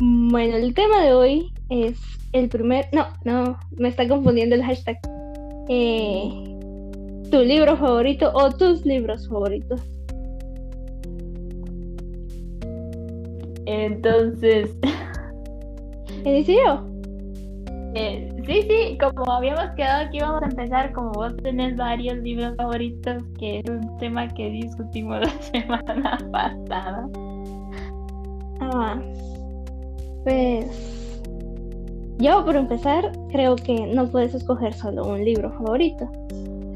Bueno, el tema de hoy es el primer. No, no, me está confundiendo el hashtag. Eh, tu libro favorito o tus libros favoritos. Entonces. ¿Inicio? Eh, sí, sí, como habíamos quedado aquí, vamos a empezar. Como vos tenés varios libros favoritos, que es un tema que discutimos la semana pasada. Ah, pues yo por empezar creo que no puedes escoger solo un libro favorito.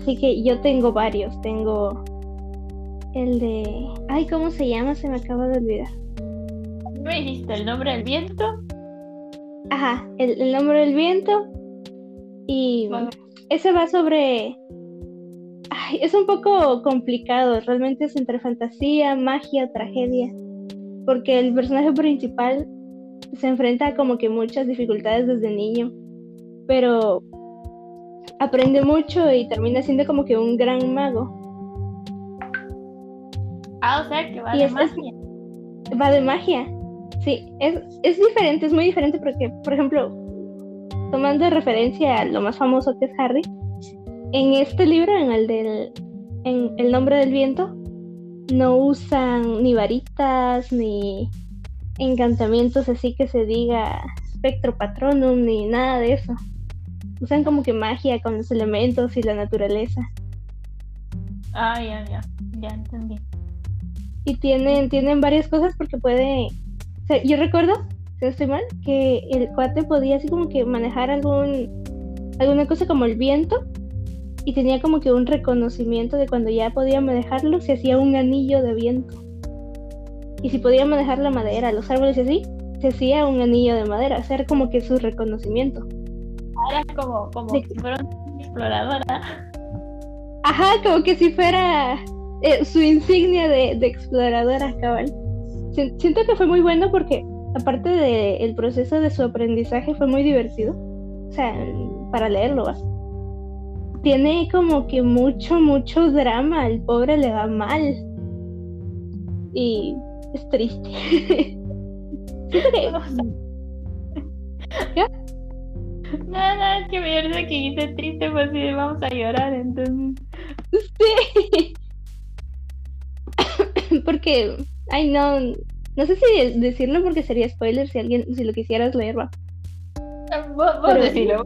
Así que yo tengo varios. Tengo el de... Ay, ¿cómo se llama? Se me acaba de olvidar. ¿Me dijiste el nombre del viento? Ajá, el, nombre del viento. Y ese va sobre... Ay, es un poco complicado. Realmente es entre fantasía, magia, tragedia. Porque el personaje principal se enfrenta como que muchas dificultades desde niño, pero aprende mucho y termina siendo como que un gran mago. Ah, o sea, que va de magia. va de magia. Sí, es, es diferente, es muy diferente porque, por ejemplo, tomando referencia a lo más famoso que es Harry, en este libro, en el del en El nombre del viento, no usan ni varitas ni encantamientos así que se diga espectro patronum ni nada de eso. Usan como que magia con los elementos y la naturaleza. Ah, ya, ya, ya entendí. Y tienen, tienen varias cosas porque puede. O sea, yo recuerdo, si no estoy mal, que el cuate podía así como que manejar algún alguna cosa como el viento y tenía como que un reconocimiento de cuando ya podía manejarlo, se hacía un anillo de viento. Y si podía manejar la madera, los árboles y así, se hacía un anillo de madera, hacer como que su reconocimiento. Era como, como si fuera una exploradora. Ajá, como que si fuera eh, su insignia de, exploradora, cabal. Siento que fue muy bueno porque, aparte del proceso de su aprendizaje, fue muy divertido. O sea, para leerlo, ¿va? Tiene como que mucho, mucho drama. El pobre le va mal. Y es triste. ¿Qué? Nada, nada, es que me parece que hice triste, pues sí, vamos a llorar, entonces. Sí. porque, ay, no, no sé si decirlo porque sería spoiler si alguien, si lo quisieras leer, va. Vos, decirlo.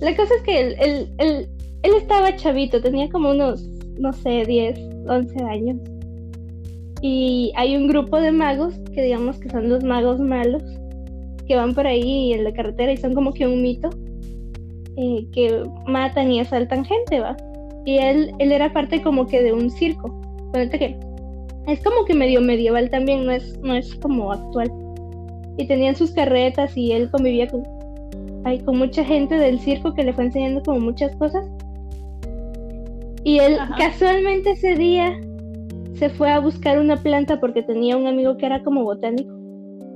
La cosa es que él, él, él, él estaba chavito, tenía como unos, no sé, 10, 11 años. Y hay un grupo de magos que digamos que son los magos malos, que van por ahí en la carretera y son como que un mito, eh, que matan y asaltan gente, ¿va? Y él, él era parte como que de un circo. que es como que medio medieval también, no es, no es como actual. Y tenían sus carretas y él convivía con, con mucha gente del circo que le fue enseñando como muchas cosas. Y él casualmente ese día se fue a buscar una planta porque tenía un amigo que era como botánico,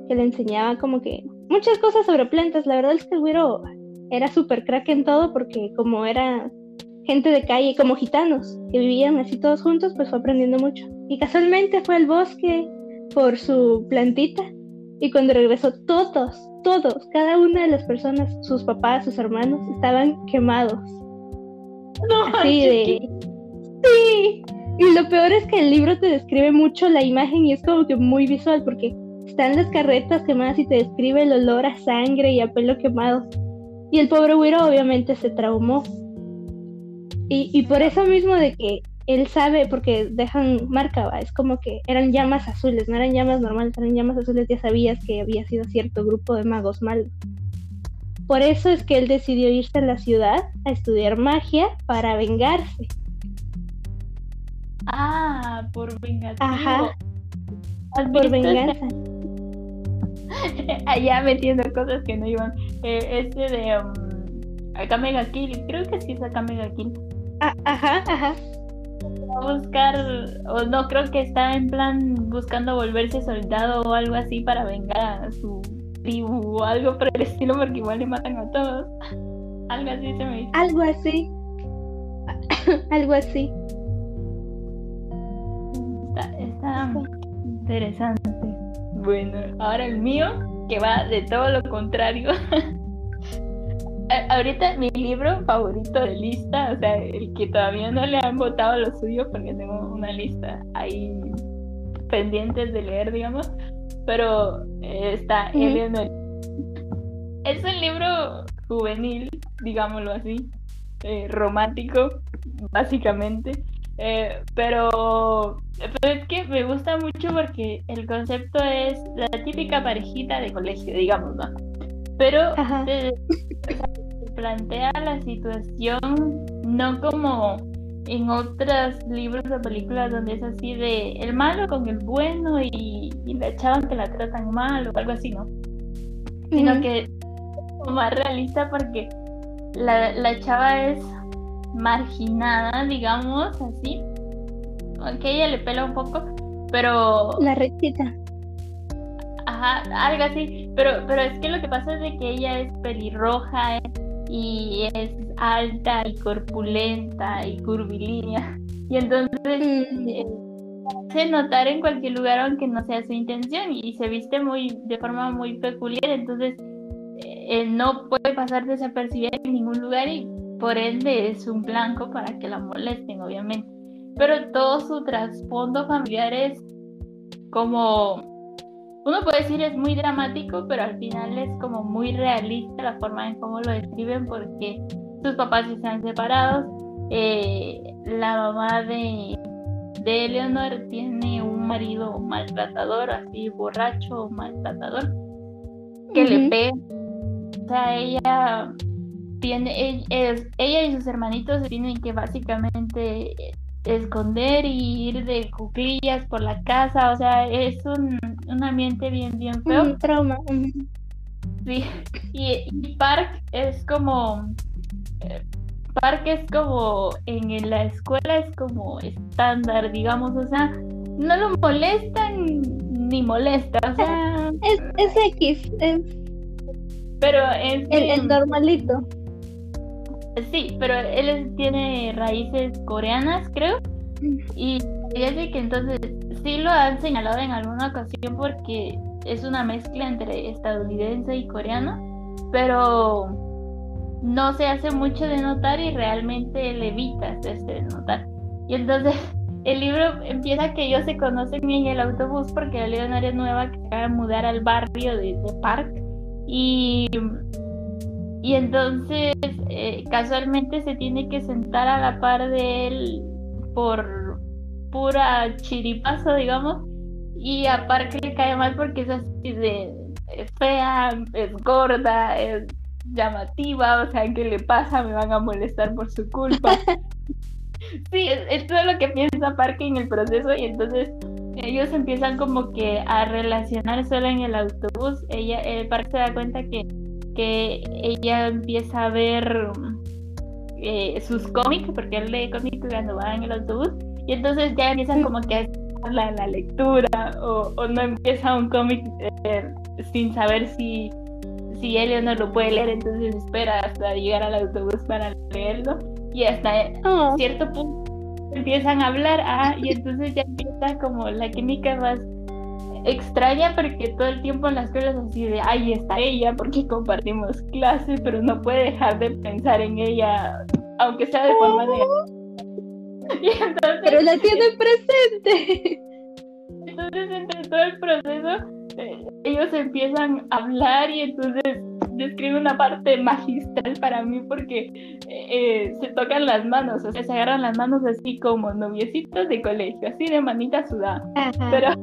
que le enseñaba como que muchas cosas sobre plantas. La verdad es que el güero era súper crack en todo porque como era gente de calle, como gitanos, que vivían así todos juntos, pues fue aprendiendo mucho. Y casualmente fue al bosque por su plantita y cuando regresó todos, todos, cada una de las personas, sus papás, sus hermanos, estaban quemados. No, así de... Sí, y lo peor es que el libro te describe mucho la imagen y es como que muy visual porque están las carretas quemadas y te describe el olor a sangre y a pelo quemado. Y el pobre Wiro obviamente se traumó. Y, y por eso mismo de que él sabe, porque dejan marca, ¿va? es como que eran llamas azules, no eran llamas normales, eran llamas azules, ya sabías que había sido cierto grupo de magos malos. Por eso es que él decidió irse a la ciudad a estudiar magia para vengarse. Ah, por venganza. Ajá. Por venganza. Allá metiendo cosas que no iban. Eh, este de um, Akame Kill, creo que sí es Akame Kill. Ah, ajá, ajá. a buscar, o no, creo que está en plan buscando volverse soldado o algo así para vengar a su tribu o algo por el estilo, porque igual le matan a todos. algo así se me dice. Algo así. algo así. Está, interesante. Bueno, ahora el mío, que va de todo lo contrario. Ahorita mi libro favorito de lista, o sea, el que todavía no le han votado lo suyo, porque tengo una lista ahí pendientes de leer, digamos, pero eh, está Eleanor. Es un libro juvenil, digámoslo así, eh, romántico, básicamente. Eh, pero, es que me gusta mucho porque el concepto es la típica parejita de colegio, digamos, ¿no? Pero se, plantea la situación no como en otros libros o películas donde es así de el malo con el bueno y, la chava que la tratan mal o algo así, ¿no? Sino que es más realista porque la, la chava es marginada, digamos, así. Aunque ella le pela un poco, pero... La recita. Ajá, algo así. Pero, pero es que lo que pasa es de que ella es pelirroja y es alta y corpulenta y curvilínea. Y entonces mm. eh, se notar en cualquier lugar aunque no sea su intención y se viste muy de forma muy peculiar. Entonces eh, no puede pasar desapercibida en ningún lugar y por ende es un blanco para que la molesten, obviamente. Pero todo su trasfondo familiar es como, uno puede decir es muy dramático, pero al final es como muy realista la forma en cómo lo describen porque sus papás se han separado, eh, la mamá de, de Eleanor tiene un marido maltratador, así borracho, maltratador, que le pega. O sea, ella tiene, ella y sus hermanitos tienen que básicamente esconder y ir de cuclillas por la casa, o sea, es un, un ambiente bien, bien feo. Un trauma. Sí, y, Park es como, eh, Park es como, en la escuela es como estándar, digamos, o sea, no lo molestan ni molesta, o sea... Es, es X, es... Pero es... el normalito. Sí, pero él tiene raíces coreanas, creo. Y fíjate que entonces sí lo han señalado en alguna ocasión porque es una mezcla entre estadounidense y coreano, pero no se hace mucho de notar y realmente le evita hacerse de notar. Y entonces el libro empieza que ellos se conocen en el autobús porque la Leonaria nueva que acaba de mudar al barrio de, de Park y y entonces eh, casualmente se tiene que sentar a la par de él por pura chiripazo, digamos, y a Park le cae mal porque es así de fea, es gorda, es llamativa, o sea, ¿qué le pasa? Me van a molestar por su culpa. sí, es, todo lo que piensa Park en el proceso y entonces ellos empiezan como que a relacionar solo en el autobús. Ella, el Park se da cuenta que que ella empieza a ver eh, sus cómics, porque él lee cómics cuando va en el autobús, y entonces ya empiezan como que a la, la lectura, o, no empieza un cómic eh, sin saber si, si él o no lo puede leer, entonces espera hasta llegar al autobús para leerlo, y hasta oh. cierto punto empiezan a hablar, ah, y entonces ya empieza como la química más extraña porque todo el tiempo en las clases así de, ahí está ella, porque compartimos clase, pero no puede dejar de pensar en ella, aunque sea de forma negativa. pero la tiene presente. Entonces, entre todo el proceso, eh, ellos empiezan a hablar y entonces describe una parte magistral para mí porque eh, se tocan las manos, o sea, se agarran las manos así como noviecitos de colegio, así de manita sudada. Pero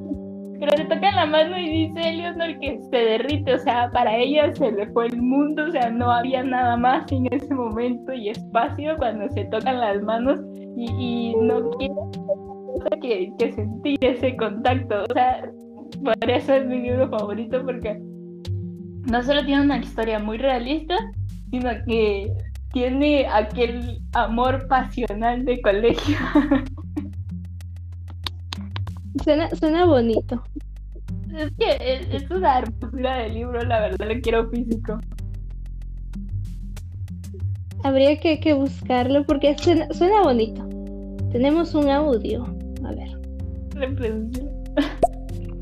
pero le toca la mano y dice Eleonor que se derrite, o sea, para ella se le fue el mundo, o sea, no había nada más en ese momento y espacio cuando se tocan las manos y, no quiere que sentir ese contacto, o sea, por eso es mi libro favorito porque no solo tiene una historia muy realista, sino que tiene aquel amor pasional de colegio. Suena, suena bonito. Es que es, una hermosura de libro, la verdad, lo quiero físico. Habría que, que buscarlo porque suena, suena, bonito. Tenemos un audio. A ver.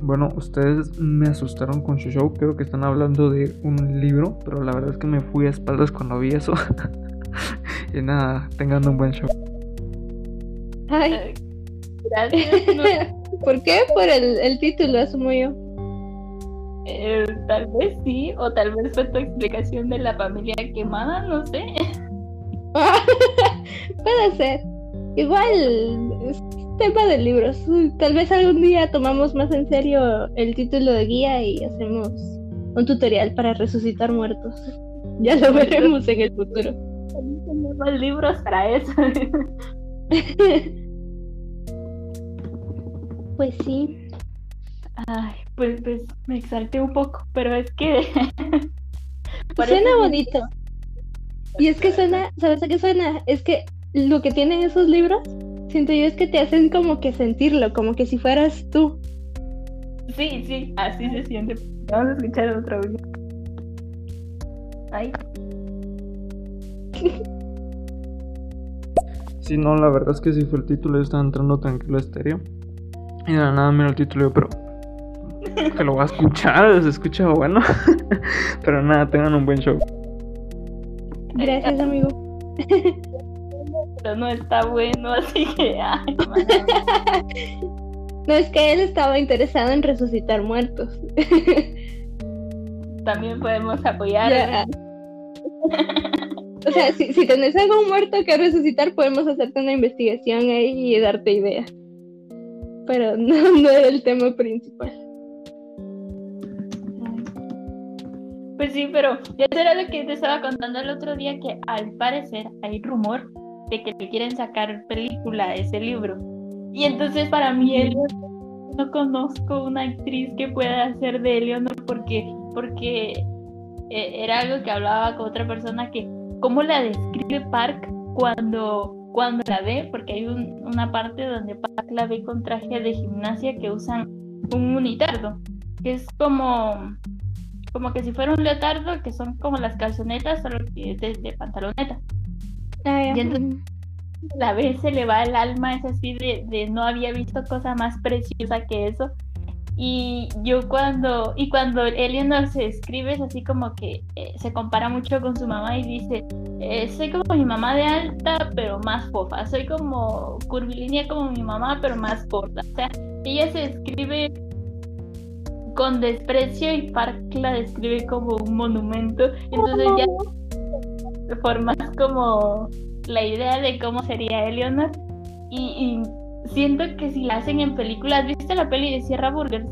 Bueno, ustedes me asustaron con su show. Creo que están hablando de un libro, pero la verdad es que me fui a espaldas cuando vi eso. y nada, tengan un buen show. Ay. Gracias. ¿Por qué? Por el, el título, asumo yo. Eh, tal vez sí, o tal vez fue tu explicación de la familia quemada, no sé. Puede ser. Igual es tema de libros. Tal vez algún día tomamos más en serio el título de guía y hacemos un tutorial para resucitar muertos. Ya lo veremos en el futuro. Tenemos libros para eso. Pues sí. Ay, pues, pues me exalté un poco, pero es que. Suena bonito. Y es que suena, ¿sabes a qué suena? Es que lo que tienen esos libros, siento yo, es que te hacen como que sentirlo, como que si fueras tú. Sí, sí, así se siente. Vamos a escuchar otro audio. Ay, Sí, no, la verdad es que sí fue el título. Yo estaba entrando tranquilo a estéreo. Y de la nada miro el título y yo, pero. Que lo voy a escuchar, se escucha bueno. pero nada, tengan un buen show. Gracias, amigo. pero no está bueno, así que. Ay. No es que él estaba interesado en resucitar muertos. También podemos apoyar. Ya. O sea, si, si tenés algún muerto que resucitar, podemos hacerte una investigación ahí y darte ideas. Pero no, no era el tema principal. Pues sí, pero ya era lo que te estaba contando el otro día, que al parecer hay rumor de que le quieren sacar película a ese libro. Y entonces para mí Eleanor, no conozco una actriz que pueda hacer de Eleanor porque, porque eh, era algo que hablaba con otra persona que cómo la describe Park cuando, cuando la ve, porque hay un- una parte donde Park la ve con traje de gimnasia que usan un unitardo, que es como como que si fuera un leotardo, que son como las calzonetas, solo que es de, de pantaloneta. Ah, ya. Y entonces- La vez se le va el alma, es así de, de no había visto cosa más preciosa que eso. Y yo cuando, y cuando Eleanor se escribe es así como que eh, se compara mucho con su mamá y dice, eh, soy como mi mamá de alta, pero más fofa, soy como curvilínea como mi mamá, pero más corta. O sea, ella se escribe con desprecio y Park la describe como un monumento. Entonces ya formas como la idea de cómo sería Eleanor. Y, y siento que si la hacen en películas, ¿viste la peli de Sierra Burgers?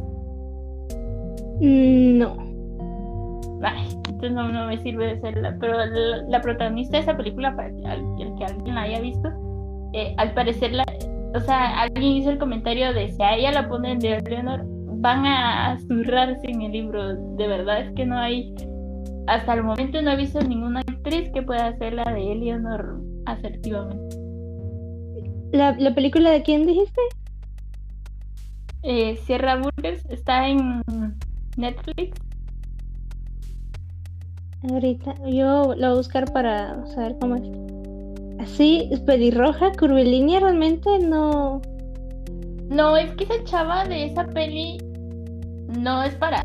Mm, No. Ay, entonces no, no me sirve de ser la, pero la, la protagonista de esa película, para el que alguien la haya visto, eh, al parecer, la, o sea, alguien hizo el comentario de si a ella la ponen de Eleanor, van a zurrarse en el libro. De verdad es que no hay, hasta el momento no he visto ninguna actriz que pueda hacer la de Eleanor asertivamente. ¿La, la película de quién dijiste? Eh, Sierra Burgers está en Netflix. Ahorita. Yo la voy a buscar para saber cómo es. Así, es pelirroja, curvilínea, realmente no. No, es que esa chava de esa peli no es para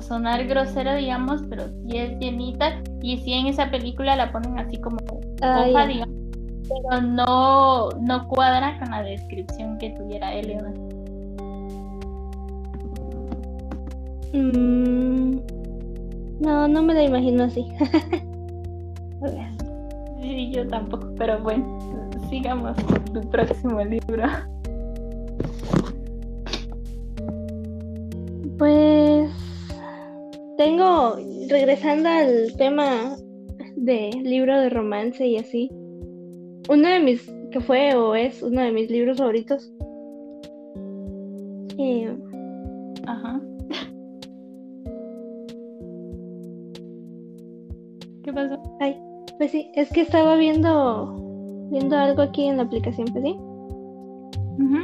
sonar grosera, digamos, pero sí es llenita. Y sí en esa película la ponen así como Ah, digamos. Pero no, no cuadra con la descripción que tuviera Eleanor. Mm, no, no me la imagino así. Sí, yo tampoco, pero bueno, sigamos con tu próximo libro. Pues tengo, regresando al tema de libro de romance y así, uno de mis, que fue o es uno de mis libros favoritos. eh, Ajá. ¿Qué pasó? ay, pues sí, es que estaba viendo, viendo algo aquí en la aplicación, pues sí. Ujú.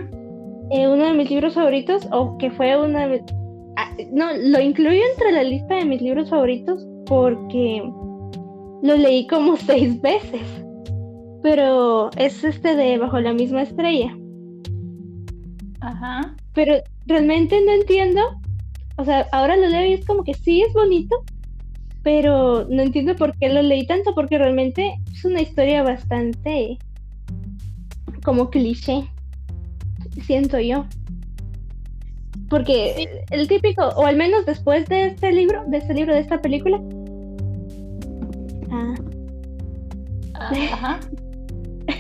Eh, uno de mis libros favoritos, o que fue uno de mis... ah, no, lo incluyo entre la lista de mis libros favoritos porque lo leí como seis veces. Pero es este de Bajo la misma estrella. Ajá. Pero realmente no entiendo. O sea, ahora lo leo y es como que sí es bonito, pero no entiendo por qué lo leí tanto, porque realmente es una historia bastante como cliché, siento yo. Porque el típico, o al menos después de este libro, de este libro, de esta película. Ah. Ajá.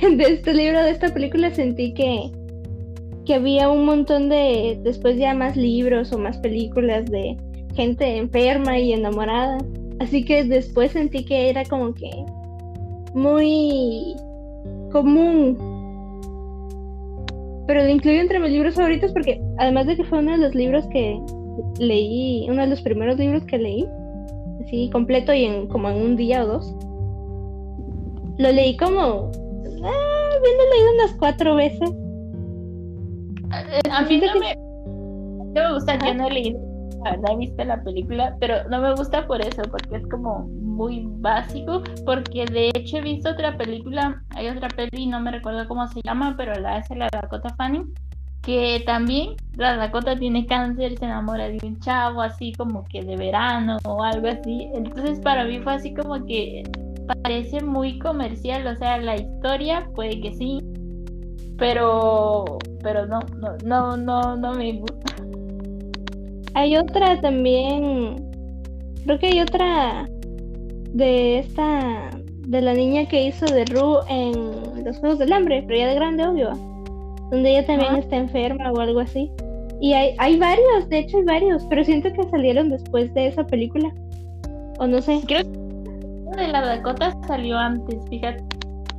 de este libro, de esta película, sentí que, que había un montón de, después ya más libros o más películas de gente enferma y enamorada. Así que después sentí que era como que muy común. Pero lo incluyo entre mis libros favoritos porque además de que fue uno de los libros que leí, uno de los primeros libros que leí, así completo y en como en un día o dos. Lo leí como ah, habiendo leído unas cuatro veces. A mí no me, no me gusta, yo no he leído, la verdad he visto la película, pero no me gusta por eso, porque es como muy básico, porque de hecho he visto otra película, hay otra peli, no me recuerdo cómo se llama, pero la hace la Dakota Fanning, que también la Dakota tiene cáncer, se enamora de un chavo así como que de verano o algo así, entonces para mí fue así como que parece muy comercial, o sea, la historia puede que sí, pero pero no, no, no, no, no me gusta. Hay otra también, creo que hay otra de esta, de la niña que hizo de Ru en los Juegos del Hambre, pero ya de grande, obvio, donde ella también está enferma o algo así. Y hay, hay varios, de hecho hay varios, pero siento que salieron después de esa película. O no sé. Creo que de la Dakota salió antes, fíjate.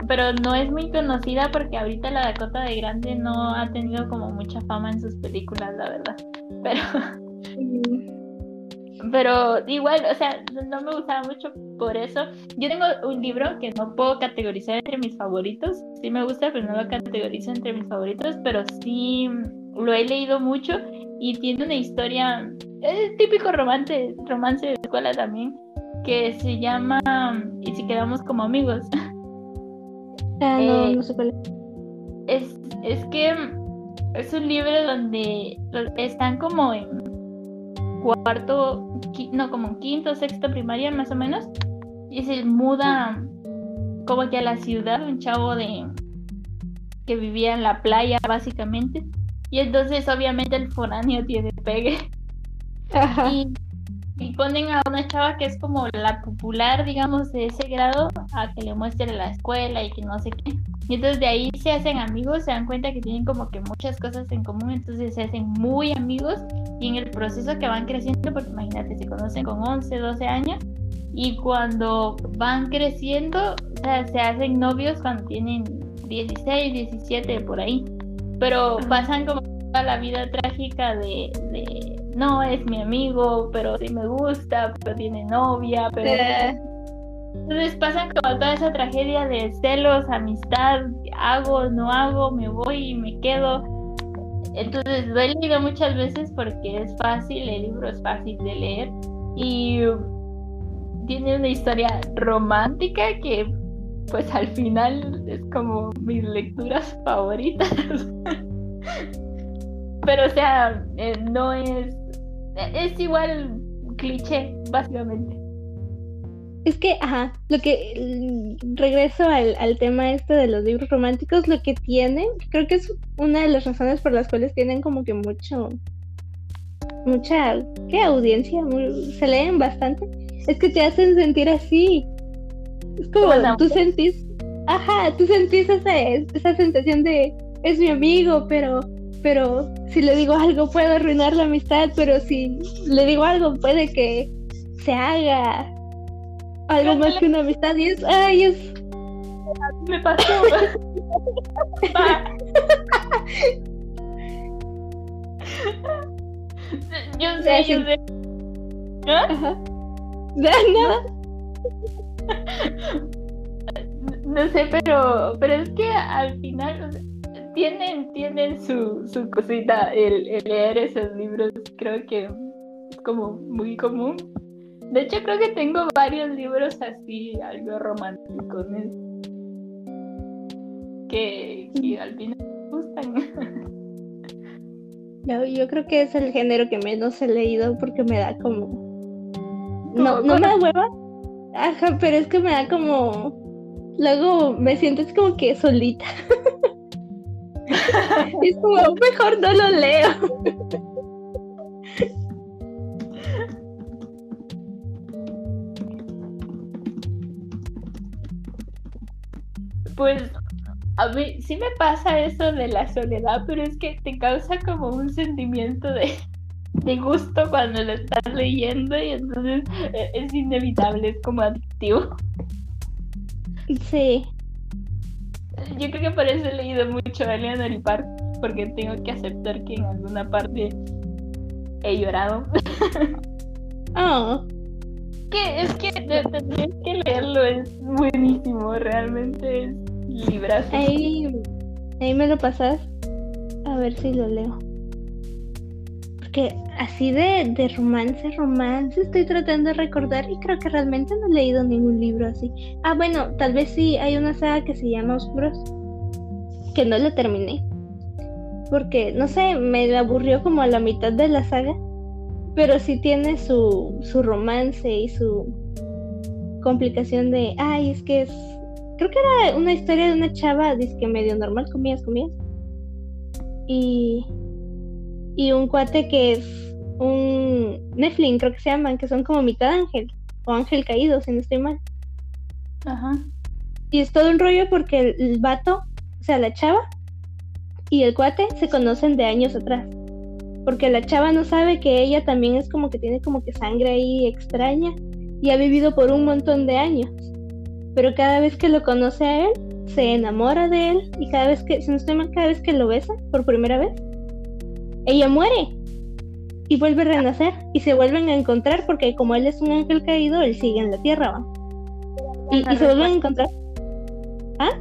Pero no es muy conocida porque ahorita la Dakota de Grande no ha tenido como mucha fama en sus películas, la verdad. Pero. Pero igual, o sea, no me gustaba mucho por eso. Yo tengo un libro que no puedo categorizar entre mis favoritos. Sí me gusta, pero no lo categorizo entre mis favoritos. Pero sí lo he leído mucho y tiene una historia, es típico romance, romance de escuela también, que se llama Y si quedamos como amigos. Ah, no, Eh, no sé cuál es. Es, es que es un libro donde están como en cuarto, no, como en quinto, sexto primaria más o menos, y se muda como que a la ciudad un chavo de que vivía en la playa básicamente, y entonces obviamente el foráneo tiene pegue. Ajá. y, y ponen a una chava que es como la popular, digamos, de ese grado, a que le muestre la escuela y que no sé qué. Y entonces de ahí se hacen amigos, se dan cuenta que tienen como que muchas cosas en común, entonces se hacen muy amigos y en el proceso que van creciendo, porque imagínate, se conocen con 11, 12 años y cuando van creciendo, o sea, se hacen novios cuando tienen 16, 17, por ahí. Pero pasan como toda la vida trágica de, de, no es mi amigo, pero sí me gusta, pero tiene novia, pero... Eh, Entonces pasan como toda esa tragedia de celos, amistad, hago, no hago, me voy y me quedo. Entonces leído muchas veces porque es fácil, el libro es fácil de leer y tiene una historia romántica que pues al final es como mis lecturas favoritas. Pero o sea, eh, no es... Es igual cliché, básicamente. Es que, ajá, lo que mm, regreso al, al tema este de los libros románticos, lo que tienen, creo que es una de las razones por las cuales tienen como que mucho, mucha, ¿qué audiencia? Muy- se leen bastante, es que te hacen sentir así. Es como Bueno. tú sentís, ajá, tú sentís esa, esa sensación de es mi amigo, pero, pero si le digo algo puedo arruinar la amistad, pero si le digo algo puede que se haga algo más que una amistad y es, ay, es, Me pasó. Pa. yo sé, yo sé. ¿Ah? ajá. Nada. No sé, pero, pero es que al final o sea, tienen, tienen su, su cosita el, el leer esos libros. Creo que es como muy común. De hecho, creo que tengo varios libros así, algo románticos, que, que al final me gustan. Yo, yo creo que es el género que menos he leído porque me da como... No, no me da hueva. Ajá, pero es que me da como... Luego me siento como que solita. es como, mejor no lo leo. Pues a mí sí me pasa eso de la soledad, pero es que te causa como un sentimiento de, de gusto cuando lo estás leyendo y entonces e, es inevitable, es como adictivo. Sí. Yo creo que por eso he leído mucho a Eleanor y Park, porque tengo que aceptar que en alguna parte he llorado. Oh. que es que tendrías que leerlo, es buenísimo, realmente es librazo. Ahí, ahí me lo pasas. A ver si lo leo. Porque así de, de romance, romance, estoy tratando de recordar y creo que realmente no he leído ningún libro así. Ah, bueno, tal vez sí, hay una saga que se llama Oscuros, que no la terminé. Porque, no sé, me aburrió como a la mitad de la saga, pero sí tiene su, su romance y su complicación de, ay, es que es creo que era una historia de una chava, que medio normal, comías, comías. Y, y un cuate que es un Nephilim, creo que se llaman, que son como mitad ángel, o ángel caído, si no estoy mal. Ajá. Y es todo un rollo porque el, el vato, o sea, la chava y el cuate se conocen de años atrás. Porque la chava no sabe que ella también es como que tiene como que sangre ahí extraña y ha vivido por un montón de años pero cada vez que lo conoce a él, se enamora de él y cada vez que, si no estoy mal, cada vez que lo besa por primera vez, ella muere y vuelve a renacer y se vuelven a encontrar porque como él es un ángel caído, él sigue en la tierra, ¿va? Y, y se vuelven a encontrar. ¿Ah?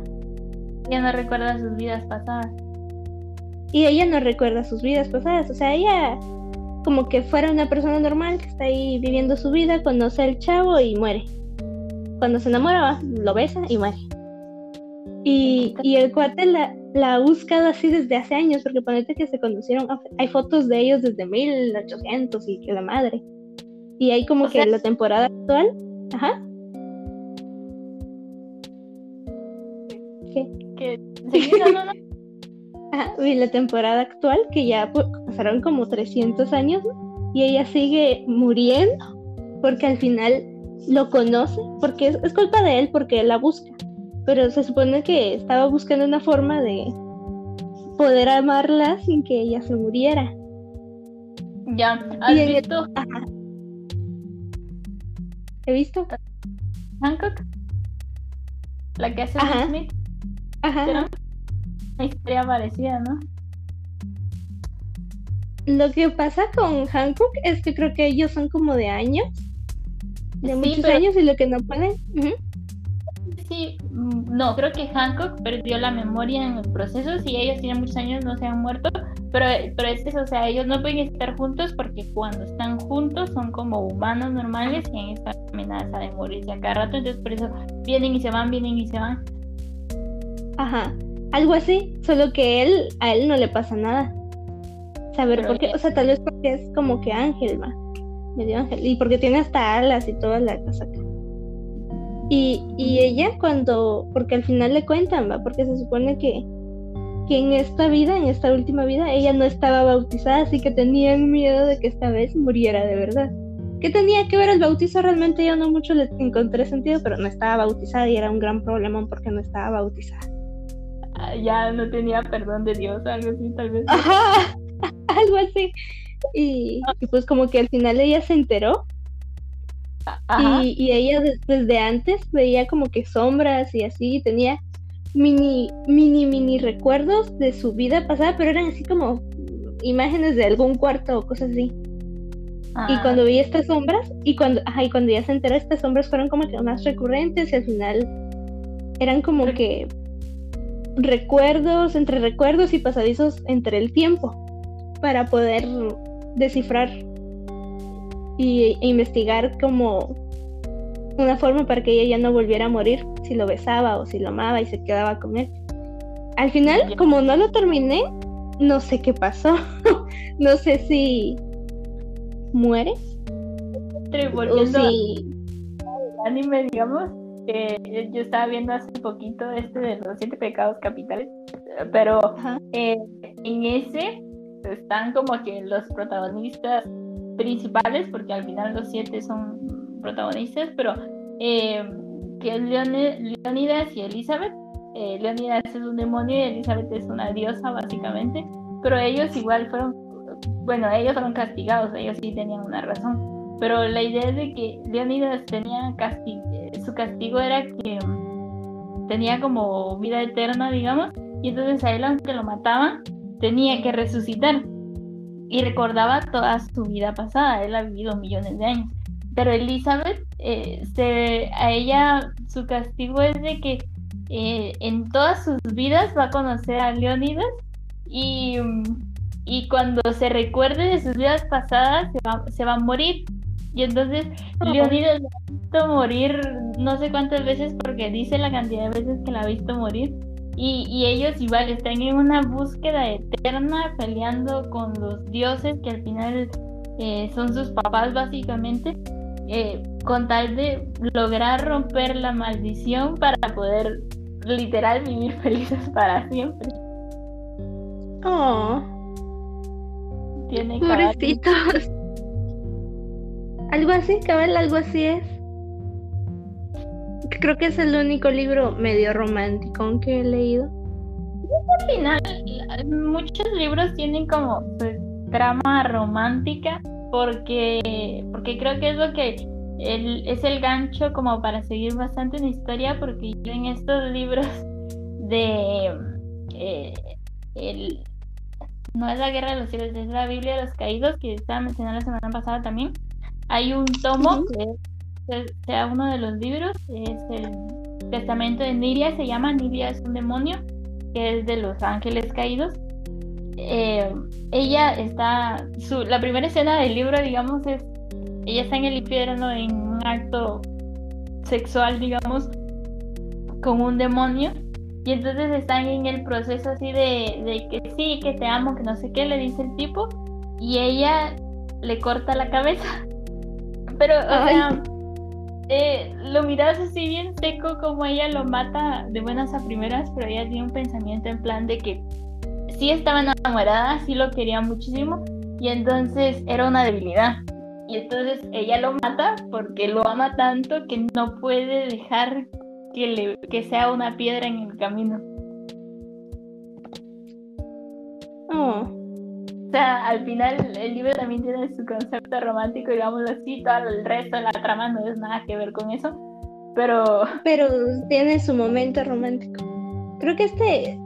Ya no recuerda sus vidas pasadas. Y ella no recuerda sus vidas pasadas, o sea, ella como que fuera una persona normal que está ahí viviendo su vida, conoce al chavo y muere cuando se enamora, lo besa y muere. Y, y el cuate la, la ha buscado así desde hace años, porque ponete que se conocieron, hay fotos de ellos desde 1800 y que la madre. Y hay como que la temporada actual, ajá. ¿Qué? Que no, no, no. Ajá, y la temporada actual, que ya pues, pasaron como 300 años, y ella sigue muriendo, porque al final lo conoce, porque es, culpa de él porque él la busca. Pero se supone que estaba buscando una forma de poder amarla sin que ella se muriera. Ya, ¿has visto? ¿He visto? Hancock. La que hace Smith. Ajá. Una historia parecida, ¿no? Lo que pasa con Hancock es que creo que ellos son como de años de muchos años y lo que no pueden. Sí, mm, no, creo que Hancock perdió la memoria en el proceso. Si ellos tienen muchos años, no se han muerto. Pero, pero es eso, o sea, ellos no pueden estar juntos porque cuando están juntos son como humanos normales y en esta amenaza de morirse a cada rato. Entonces, por eso vienen y se van, vienen y se van. Ajá, algo así, solo que él, a él no le pasa nada. Saber por qué, o sea, tal vez porque es como que Ángel, va medio ángel. Y porque tiene hasta alas y toda la cosa Y, y ella cuando, porque al final le cuentan, ¿va? Porque se supone que, que en esta vida, en esta última vida, ella no estaba bautizada, así que tenían miedo de que esta vez muriera de verdad. ¿Qué tenía que ver el bautizo? Realmente yo no mucho le encontré sentido, pero no estaba bautizada y era un gran problema porque no estaba bautizada. Ah, ya no tenía perdón de Dios, algo así, tal vez. Ajá, algo así. Y, pues como que al final ella se enteró. Y, y, ella desde antes veía como que sombras y así, tenía mini, mini, mini recuerdos de su vida pasada, pero eran así como imágenes de algún cuarto o cosas así. Y ah. cuando vi estas sombras, y cuando, ajá, y cuando ya se enteró, estas sombras fueron como que más recurrentes y al final eran como que recuerdos, entre recuerdos y pasadizos entre el tiempo, para poder descifrar y, e investigar como una forma para que ella ya no volviera a morir si lo besaba o si lo amaba y se quedaba con él. Al final, como no lo terminé, no sé qué pasó. no sé si muere Pero o volviendo si... al anime, digamos, eh, yo estaba viendo hace poquito este de los siete pecados capitales, pero eh, en ese están como que los protagonistas principales, porque al final los siete son protagonistas, pero eh, que Leone- Leonidas y Elizabeth. Eh, Leonidas es un demonio y Elizabeth es una diosa, básicamente, pero ellos igual fueron, bueno, ellos fueron castigados, ellos sí tenían una razón, pero la idea es de que Leonidas tenía castigo, su castigo era que mm, tenía como vida eterna, digamos, y entonces a él, aunque lo mataban, tenía que resucitar y recordaba toda su vida pasada. Él ha vivido millones de años. Pero Elizabeth, eh, se, a ella su castigo es de que eh, en todas sus vidas va a conocer a Leonidas y, y cuando se recuerde de sus vidas pasadas se va, se va a morir. Y entonces Leonidas la ha visto morir no sé cuántas veces porque dice la cantidad de veces que la ha visto morir. Y, y ellos igual están en una búsqueda eterna peleando con los dioses que al final eh, son sus papás básicamente, eh, con tal de lograr romper la maldición para poder literal vivir felices para siempre. Oh, Tiene pobrecitos. Algo así, cabal, algo así es. Creo que es el único libro medio romántico que he leído. al final muchos libros tienen como su trama romántica porque porque creo que es lo que el- es el gancho como para seguir bastante una historia porque yo en estos libros de eh, el- no es la guerra de los cielos es la Biblia de los caídos que estaba mencionando la semana pasada también hay un tomo que es- sea uno de los libros es el testamento de Niria se llama Niria es un demonio que es de los ángeles caídos. Eh, ella está, su, la primera escena del libro, digamos, es, ella está en el infierno en un acto sexual, digamos, con un demonio. Y entonces están en el proceso así de, de que sí, que te amo, que no sé qué, le dice el tipo. Y ella le corta la cabeza. Pero, o sea, eh, lo miras así bien seco como ella lo mata de buenas a primeras, pero ella tiene un pensamiento en plan de que sí estaba enamorada, sí lo quería muchísimo y entonces era una debilidad. Y entonces ella lo mata porque lo ama tanto que no puede dejar que, le, que sea una piedra en el camino. Oh, O sea, al final el libro también tiene su concepto romántico, digamos así, todo el resto de la trama no es nada que ver con eso. Pero pero tiene su momento romántico. Creo que este,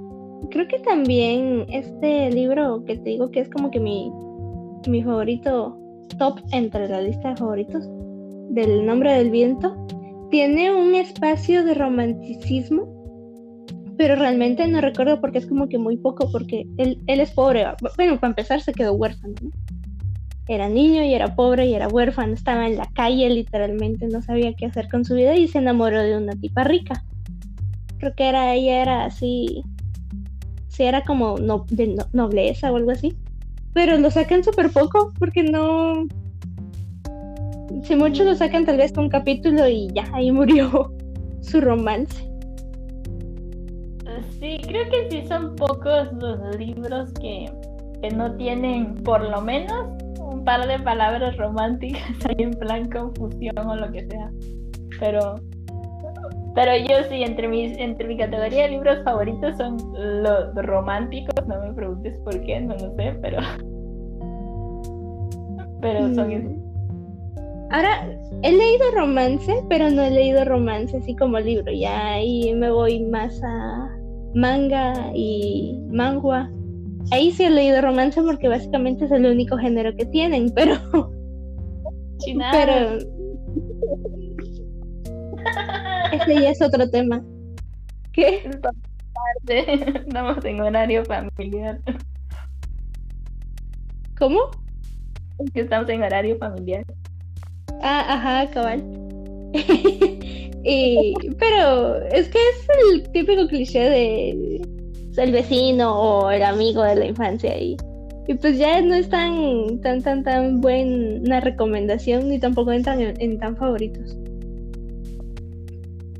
creo que también este libro que te digo que es como que mi, mi favorito top entre la lista de favoritos del nombre del viento, tiene un espacio de romanticismo, pero realmente no recuerdo porque es como que muy poco, porque él, él es pobre. Bueno, para empezar se quedó huérfano, ¿no? Era niño y era pobre y era huérfano, estaba en la calle literalmente, no sabía qué hacer con su vida y se enamoró de una tipa rica. Creo que era ella era así, sí era como no, de no- nobleza o algo así, pero lo sacan súper poco porque no, si mucho lo sacan tal vez un capítulo y ya ahí murió su romance. Sí, creo que sí son pocos los libros que, que no tienen por lo menos un par de palabras románticas ahí en plan confusión o lo que sea. Pero pero yo sí, entre mis, entre mi categoría de libros favoritos son los románticos, no me preguntes por qué, no lo sé, pero pero son esos. Mm. Ahora, he leído romance, pero no he leído romance así como libro. Ya ahí me voy más a manga y manhua. Ahí sí he leído romance porque básicamente es el único género que tienen, pero, pero ese ya es otro tema. ¿Qué? Estamos en horario familiar. ¿Cómo? Que estamos en horario familiar. Ah, ajá, cabal. pero es que es el típico cliché de el vecino o el amigo de la infancia y pues ya no es tan, tan, tan, tan buena recomendación ni tampoco entran en, tan favoritos.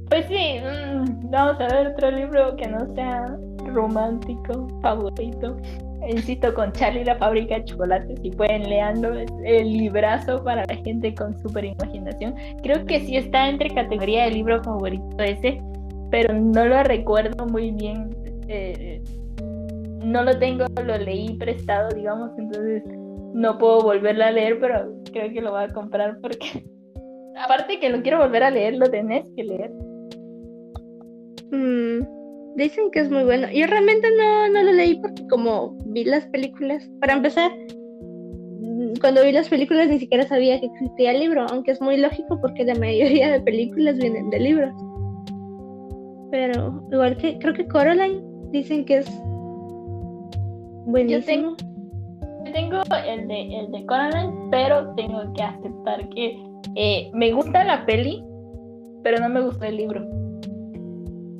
Pues sí, mm, vamos a ver otro libro que no sea romántico, favorito. Insisto, con Charlie la fábrica de chocolates, si pueden es el librazo para la gente con super imaginación. Creo que sí está entre categoría de libro favorito ese, pero no lo recuerdo muy bien. Eh, no lo tengo, lo leí prestado, digamos, entonces no puedo volverlo a leer, pero creo que lo voy a comprar porque aparte que lo quiero volver a leer, lo tenés que leer. Mm, dicen que es muy bueno. Yo realmente no, no lo leí porque como vi las películas, para empezar, mm, cuando vi las películas ni siquiera sabía que existía el libro, aunque es muy lógico porque la mayoría de películas vienen de libros. Pero igual que creo que Coraline dicen que es yo tengo, tengo el de, el de Coraline, pero tengo que aceptar que eh, me gusta la peli, pero no me gusta el libro.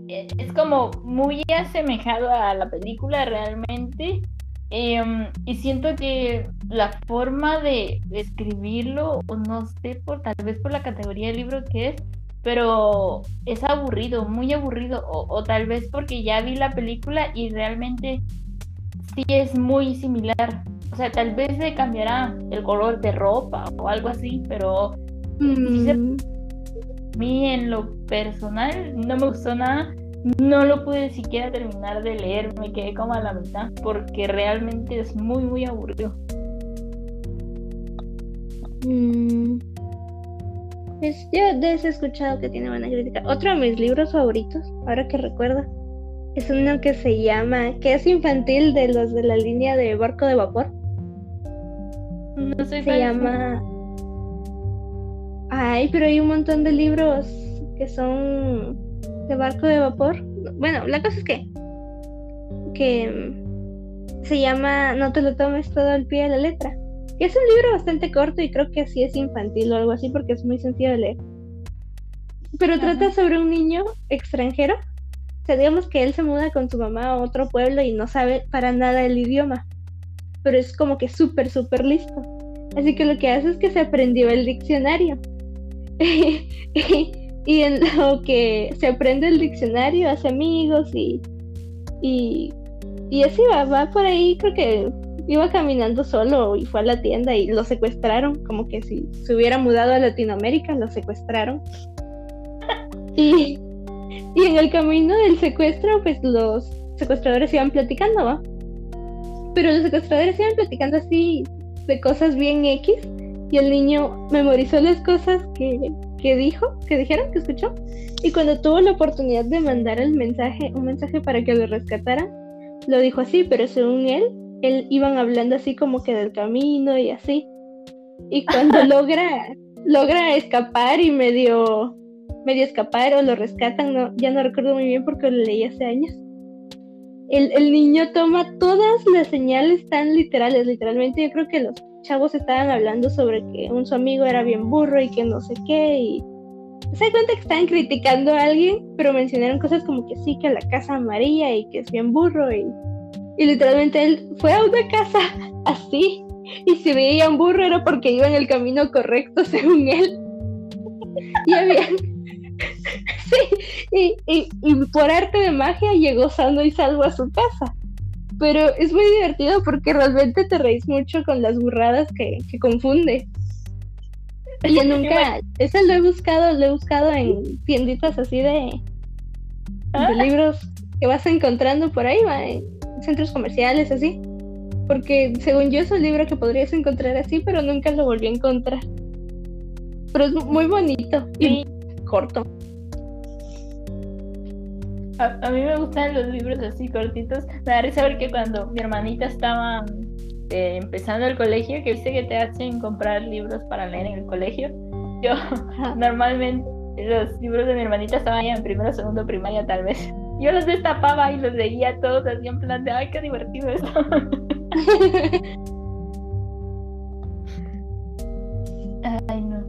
Eh, es como muy asemejado a la película realmente. Em, y siento que la forma de, escribirlo, o no sé, por tal vez por la categoría de libro que es, pero es aburrido, muy aburrido, o, tal vez porque ya vi la película y realmente sí es muy similar. O sea, tal vez se cambiará el color de ropa o algo así, pero mm. Mí en lo personal no me gustó nada. No lo pude siquiera terminar de leer, me quedé como a la mitad porque realmente es muy, muy aburrido. Mm. Pues yo he escuchado que tiene buena crítica. Otro de mis libros favoritos, ahora que recuerdo, es uno que se llama, que es infantil de los de la línea de barco de vapor. No sé Se llama... Ay, pero hay un montón de libros que son de barco de vapor. Bueno, la cosa es que... Que se llama No te lo tomes todo al pie de la letra. Que es un libro bastante corto y creo que así es infantil o algo así porque es muy sencillo de leer. Pero trata sobre un niño extranjero sea, digamos que él se muda con su mamá a otro pueblo y no sabe para nada el idioma, pero es como que súper, súper listo. Así que lo que hace es que se aprendió el diccionario. y en lo que se aprende el diccionario hace amigos y, y, y así va, va por ahí, creo que iba caminando solo y fue a la tienda y lo secuestraron, como que si se hubiera mudado a Latinoamérica, lo secuestraron. Y, y en el camino del secuestro, pues los secuestradores iban platicando, ¿va? Pero los secuestradores iban platicando así de cosas bien X y el niño memorizó las cosas que, que dijo, que dijeron, que escuchó. Y cuando tuvo la oportunidad de mandar el mensaje, un mensaje para que lo rescataran, lo dijo así, pero según él, él iban hablando así como que del camino y así. Y cuando logra, logra escapar y medio medio escapar o lo rescatan, no, ya no recuerdo muy bien porque lo leí hace años. El, el, niño toma todas las señales tan literales, literalmente yo creo que los chavos estaban hablando sobre que un su amigo era bien burro y que no sé qué y se da cuenta que estaban criticando a alguien, pero mencionaron cosas como que sí, que la casa amarilla y que es bien burro y, y literalmente él fue a una casa así y si veía un burro era porque iba en el camino correcto según él. y había sí, y, por arte de magia llegó sano y salvo a su casa. Pero es muy divertido porque realmente te reís mucho con las burradas que, confunde. Yo nunca, ese lo he buscado, lo he buscado en tienditas así de, ah. libros que vas encontrando por ahí, en centros comerciales, así. Porque según yo es un libro que podrías encontrar así, pero nunca lo volví a encontrar. Pero es muy bonito y corto. A, mí me gustan los libros así cortitos. Me da risa ver que cuando mi hermanita estaba eh, empezando el colegio, que viste que te hacen comprar libros para leer en el colegio, yo normalmente los libros de mi hermanita estaban ya en primero, segundo, primaria tal vez. Yo los destapaba y los leía todos así en plan de, ay, qué divertido esto. ay, no.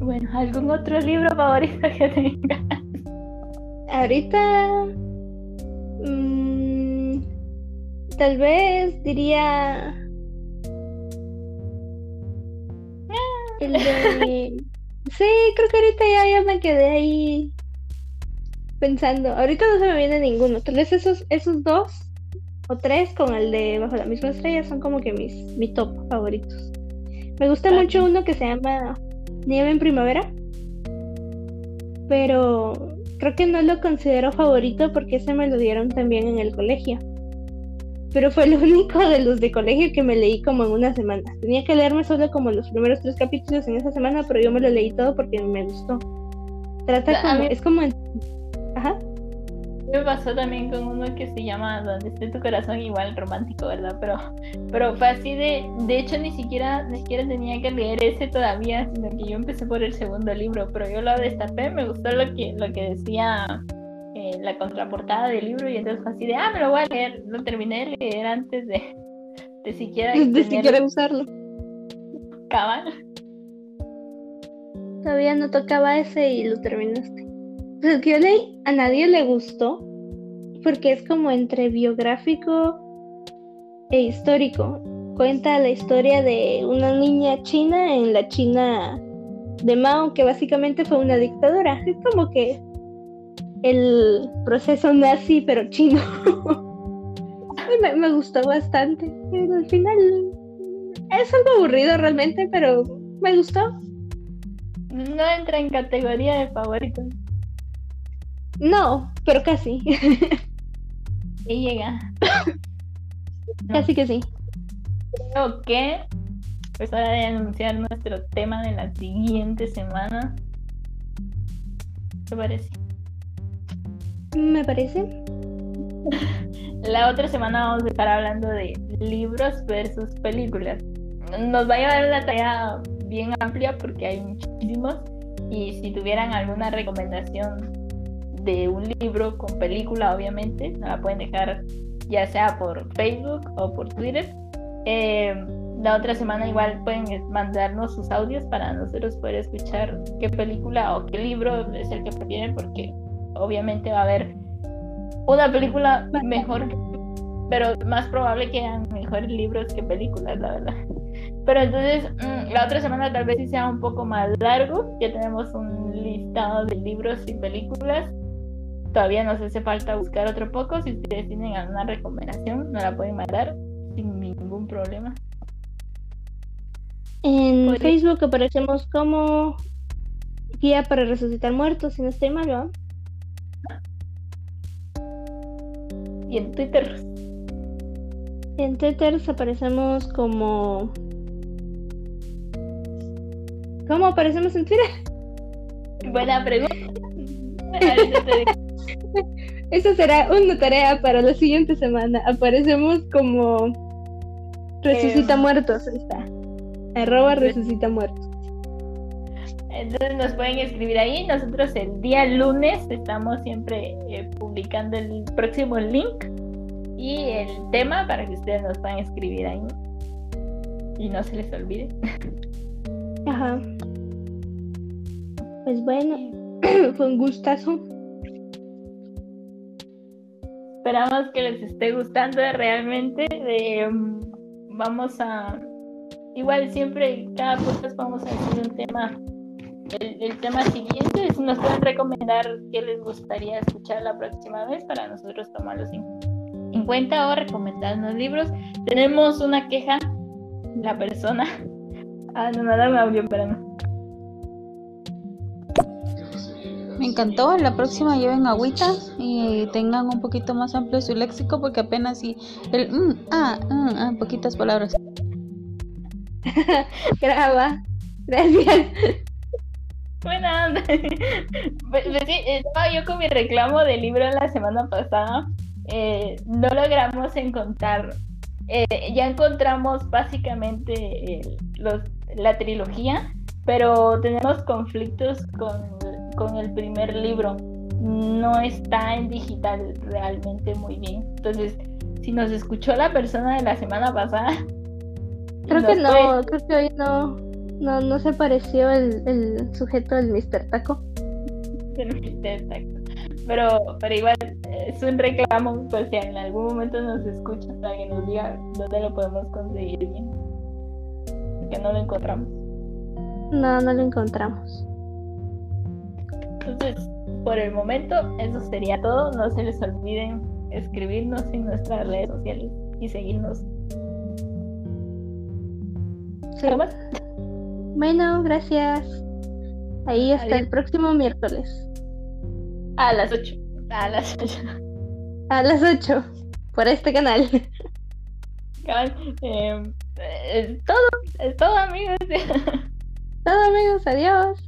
Bueno, ¿algún otro libro favorito que tengas? Ahorita mm, tal vez diría el de... sí, creo que ahorita ya, ya, me quedé ahí pensando. Ahorita no se me viene ninguno. Tal vez esos, esos dos o tres con el de Bajo la misma estrella son como que mis mi top favoritos. Me gusta ah, mucho uno que se llama Nieve en Primavera. Pero creo que no lo considero favorito porque ese me lo dieron también en el colegio. Pero fue el único de los de colegio que me leí como en una semana. Tenía que leerme solo como los primeros tres capítulos en esa semana, pero yo me lo leí todo porque me gustó. Trata como, es como. Me pasó también con uno que se llama Donde esté tu corazón, igual romántico, ¿verdad? Pero, pero fue así de, de hecho ni siquiera, ni siquiera tenía que leer ese todavía, sino que yo empecé por el segundo libro, pero yo lo destapé, me gustó lo que, lo que decía eh, la contraportada del libro y entonces fue así de, ah, me lo voy a leer, lo terminé de leer antes de, de siquiera... De siquiera usarlo. Cabal. Todavía no tocaba ese y lo terminaste. Pues yo a nadie le gustó porque es como entre biográfico e histórico. Cuenta la historia de una niña china en la China de Mao, que básicamente fue una dictadura. Es como que el proceso nazi, pero chino. me, me, gustó bastante. al final es algo aburrido realmente, pero me gustó. No entra en categoría de favoritos. No, pero casi. Y llega. Casi que sí. Creo que pues hora de anunciar nuestro tema de la siguiente semana. ¿Qué parece? Me parece. La otra semana vamos a estar hablando de libros versus películas. Nos va a llevar una tarea bien amplia porque hay muchísimos. Y si tuvieran alguna recomendación de un libro con película, obviamente, nos la pueden dejar ya sea por Facebook o por Twitter. Eh, la otra semana igual pueden mandarnos sus audios para nosotros poder escuchar qué película o qué libro es el que prefieren, porque obviamente va a haber una película mejor, pero más probable que hayan mejores libros que películas, la verdad. Pero entonces, mm, la otra semana tal vez sea un poco más largo. Ya tenemos un listado de libros y películas Todavía nos hace falta buscar otro poco. Si ustedes tienen alguna recomendación, nos la pueden mandar sin ningún problema. En Facebook aparecemos como Guía para Resucitar Muertos, si no estoy mal, ¿no? Y en Twitter. En Twitter aparecemos como. ¿Cómo aparecemos en Twitter? Buena pregunta. Esa será una tarea para la siguiente semana. Aparecemos como resucita em, muertos, está. Arroba resucita muertos. Entonces nos pueden escribir ahí. Nosotros el día lunes estamos siempre eh, publicando el próximo link y el tema para que ustedes nos puedan escribir ahí. Y no se les olvide. Ajá. Pues bueno, fue un gustazo esperamos que les esté gustando realmente. Mm, vamos a. Igual siempre, cada podcast vamos a decir un tema. El, tema siguiente, si nos pueden recomendar qué les gustaría escuchar la próxima vez para nosotros tomarlos en, cuenta o recomendarnos libros. Tenemos una queja, la persona. Ah, no, no, dame audio, espérame. Me encantó. La próxima lleven agüita y tengan un poquito más amplio su léxico porque apenas si el mm, ah, mm, ah, poquitas palabras. Graba. Gracias. Buena pues, pues estaba yo con mi reclamo del libro la semana pasada. Eh, no logramos encontrar. Eh, ya encontramos básicamente eh, los, la trilogía, pero tenemos conflictos con con el primer libro. No está en digital realmente muy bien. Entonces, si nos escuchó la persona de la semana pasada. Creo que no, creo que hoy no, no, no se pareció el, el sujeto del Mr. Taco. El Mr. Taco. Pero, pero igual es un reclamo, pues si en algún momento nos escucha para que nos diga dónde lo podemos conseguir bien. Porque no lo encontramos. No, no lo encontramos. Entonces, por el momento, eso sería todo. No se les olviden escribirnos en nuestras redes sociales y seguirnos. Sí. ¿Algo más? Bueno, gracias. Ahí hasta Adiós. el próximo miércoles. A las 8. A las 8. A las 8. Por este canal. Eh, es todo, es todo amigos. Todo amigos, adiós.